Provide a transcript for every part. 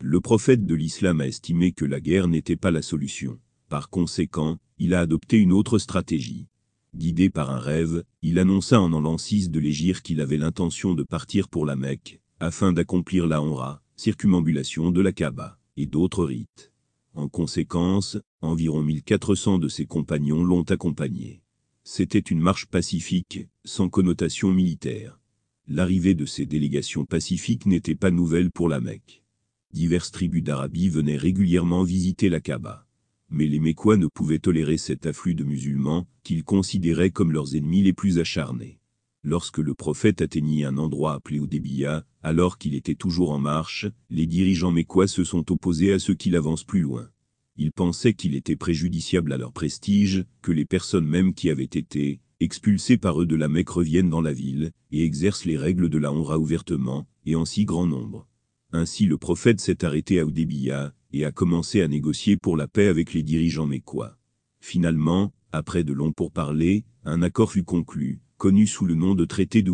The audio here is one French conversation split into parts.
Le prophète de l'islam a estimé que la guerre n'était pas la solution. Par conséquent, il a adopté une autre stratégie. Guidé par un rêve, il annonça en an 6 de l'Égir qu'il avait l'intention de partir pour la Mecque, afin d'accomplir la Honra, circumambulation de la Kaaba, et d'autres rites. En conséquence, environ 1400 de ses compagnons l'ont accompagné. C'était une marche pacifique, sans connotation militaire. L'arrivée de ces délégations pacifiques n'était pas nouvelle pour la Mecque. Diverses tribus d'Arabie venaient régulièrement visiter la Kaaba. Mais les Mécois ne pouvaient tolérer cet afflux de musulmans, qu'ils considéraient comme leurs ennemis les plus acharnés. Lorsque le prophète atteignit un endroit appelé Oudébia, alors qu'il était toujours en marche, les dirigeants mécois se sont opposés à ce qu'il avance plus loin. Ils pensaient qu'il était préjudiciable à leur prestige, que les personnes même qui avaient été expulsées par eux de la Mecque reviennent dans la ville, et exercent les règles de la honra ouvertement, et en si grand nombre. Ainsi le prophète s'est arrêté à Oudébia, et a commencé à négocier pour la paix avec les dirigeants mécois. Finalement, après de longs pourparlers, un accord fut conclu, connu sous le nom de traité de.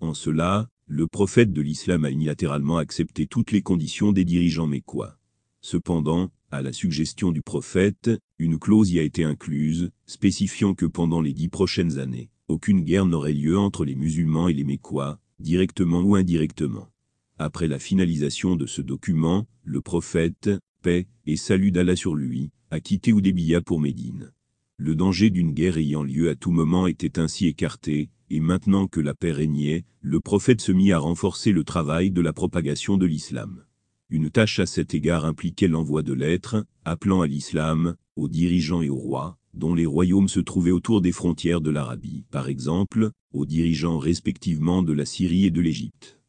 En cela, le prophète de l'islam a unilatéralement accepté toutes les conditions des dirigeants mécois. Cependant, à la suggestion du prophète, une clause y a été incluse, spécifiant que pendant les dix prochaines années, aucune guerre n'aurait lieu entre les musulmans et les mécois, directement ou indirectement. Après la finalisation de ce document, le prophète, paix et salut d'Allah sur lui, a quitté Oudébia pour Médine. Le danger d'une guerre ayant lieu à tout moment était ainsi écarté, et maintenant que la paix régnait, le prophète se mit à renforcer le travail de la propagation de l'islam. Une tâche à cet égard impliquait l'envoi de lettres, appelant à l'islam, aux dirigeants et aux rois, dont les royaumes se trouvaient autour des frontières de l'Arabie, par exemple, aux dirigeants respectivement de la Syrie et de l'Égypte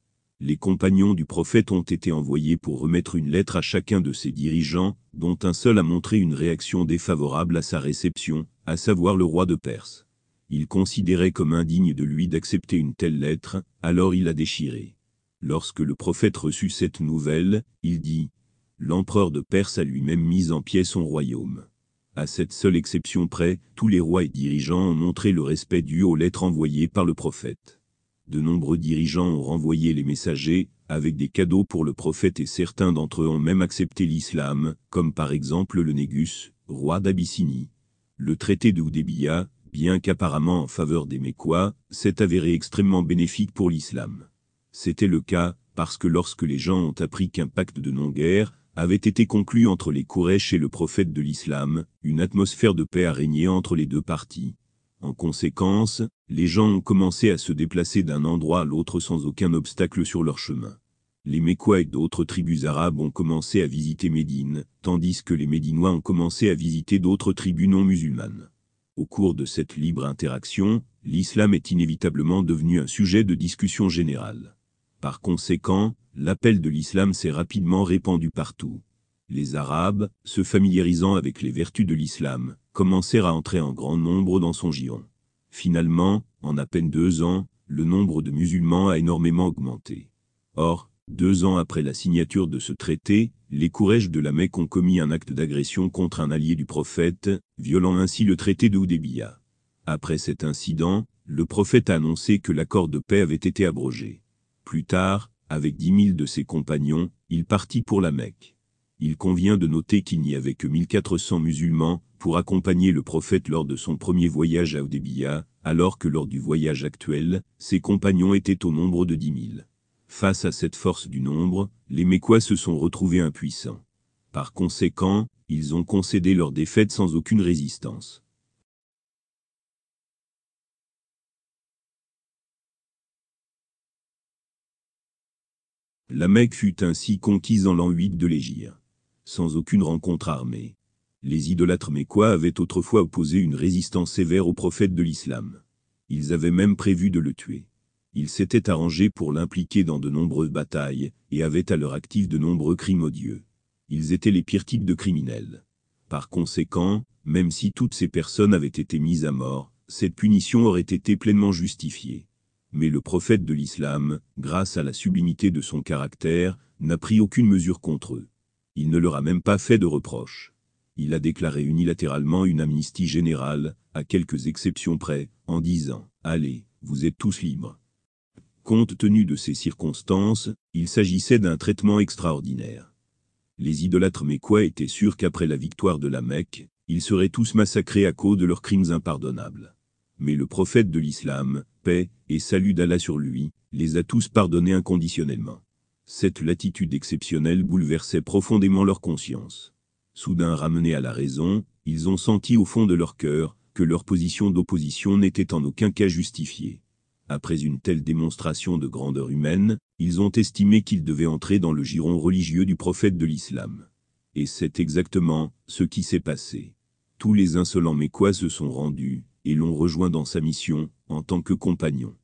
les compagnons du prophète ont été envoyés pour remettre une lettre à chacun de ses dirigeants, dont un seul a montré une réaction défavorable à sa réception, à savoir le roi de Perse. Il considérait comme indigne de lui d'accepter une telle lettre, alors il la déchirée. Lorsque le prophète reçut cette nouvelle, il dit L'empereur de Perse a lui-même mis en pied son royaume. À cette seule exception près, tous les rois et dirigeants ont montré le respect dû aux lettres envoyées par le prophète de nombreux dirigeants ont renvoyé les messagers, avec des cadeaux pour le prophète et certains d'entre eux ont même accepté l'islam, comme par exemple le Négus, roi d'Abyssinie. Le traité de Houdébia, bien qu'apparemment en faveur des Mécois, s'est avéré extrêmement bénéfique pour l'islam. C'était le cas, parce que lorsque les gens ont appris qu'un pacte de non-guerre avait été conclu entre les Kourèches et le prophète de l'islam, une atmosphère de paix a régné entre les deux parties. En conséquence, les gens ont commencé à se déplacer d'un endroit à l'autre sans aucun obstacle sur leur chemin. Les Mécois et d'autres tribus arabes ont commencé à visiter Médine, tandis que les Médinois ont commencé à visiter d'autres tribus non musulmanes. Au cours de cette libre interaction, l'islam est inévitablement devenu un sujet de discussion générale. Par conséquent, l'appel de l'islam s'est rapidement répandu partout. Les Arabes, se familiarisant avec les vertus de l'islam, commencèrent à entrer en grand nombre dans son giron. Finalement, en à peine deux ans, le nombre de musulmans a énormément augmenté. Or, deux ans après la signature de ce traité, les Kourèches de la Mecque ont commis un acte d'agression contre un allié du prophète, violant ainsi le traité de Houdébia. Après cet incident, le prophète a annoncé que l'accord de paix avait été abrogé. Plus tard, avec dix mille de ses compagnons, il partit pour la Mecque. Il convient de noter qu'il n'y avait que 1400 musulmans, pour accompagner le prophète lors de son premier voyage à Oudébia, alors que lors du voyage actuel, ses compagnons étaient au nombre de dix mille. Face à cette force du nombre, les Mécois se sont retrouvés impuissants. Par conséquent, ils ont concédé leur défaite sans aucune résistance. La Mecque fut ainsi conquise en l'an 8 de l'Égir, sans aucune rencontre armée les idolâtres mécois avaient autrefois opposé une résistance sévère au prophète de l'islam. Ils avaient même prévu de le tuer. Ils s'étaient arrangés pour l'impliquer dans de nombreuses batailles, et avaient à leur actif de nombreux crimes odieux. Ils étaient les pires types de criminels. Par conséquent, même si toutes ces personnes avaient été mises à mort, cette punition aurait été pleinement justifiée. Mais le prophète de l'islam, grâce à la sublimité de son caractère, n'a pris aucune mesure contre eux. Il ne leur a même pas fait de reproches il a déclaré unilatéralement une amnistie générale, à quelques exceptions près, en disant « Allez, vous êtes tous libres ». Compte tenu de ces circonstances, il s'agissait d'un traitement extraordinaire. Les idolâtres mécois étaient sûrs qu'après la victoire de la Mecque, ils seraient tous massacrés à cause de leurs crimes impardonnables. Mais le prophète de l'islam, paix et salut d'Allah sur lui, les a tous pardonnés inconditionnellement. Cette latitude exceptionnelle bouleversait profondément leur conscience. Soudain ramenés à la raison, ils ont senti au fond de leur cœur que leur position d'opposition n'était en aucun cas justifiée. Après une telle démonstration de grandeur humaine, ils ont estimé qu'ils devaient entrer dans le giron religieux du prophète de l'islam. Et c'est exactement ce qui s'est passé. Tous les insolents mécois se sont rendus, et l'ont rejoint dans sa mission, en tant que compagnon.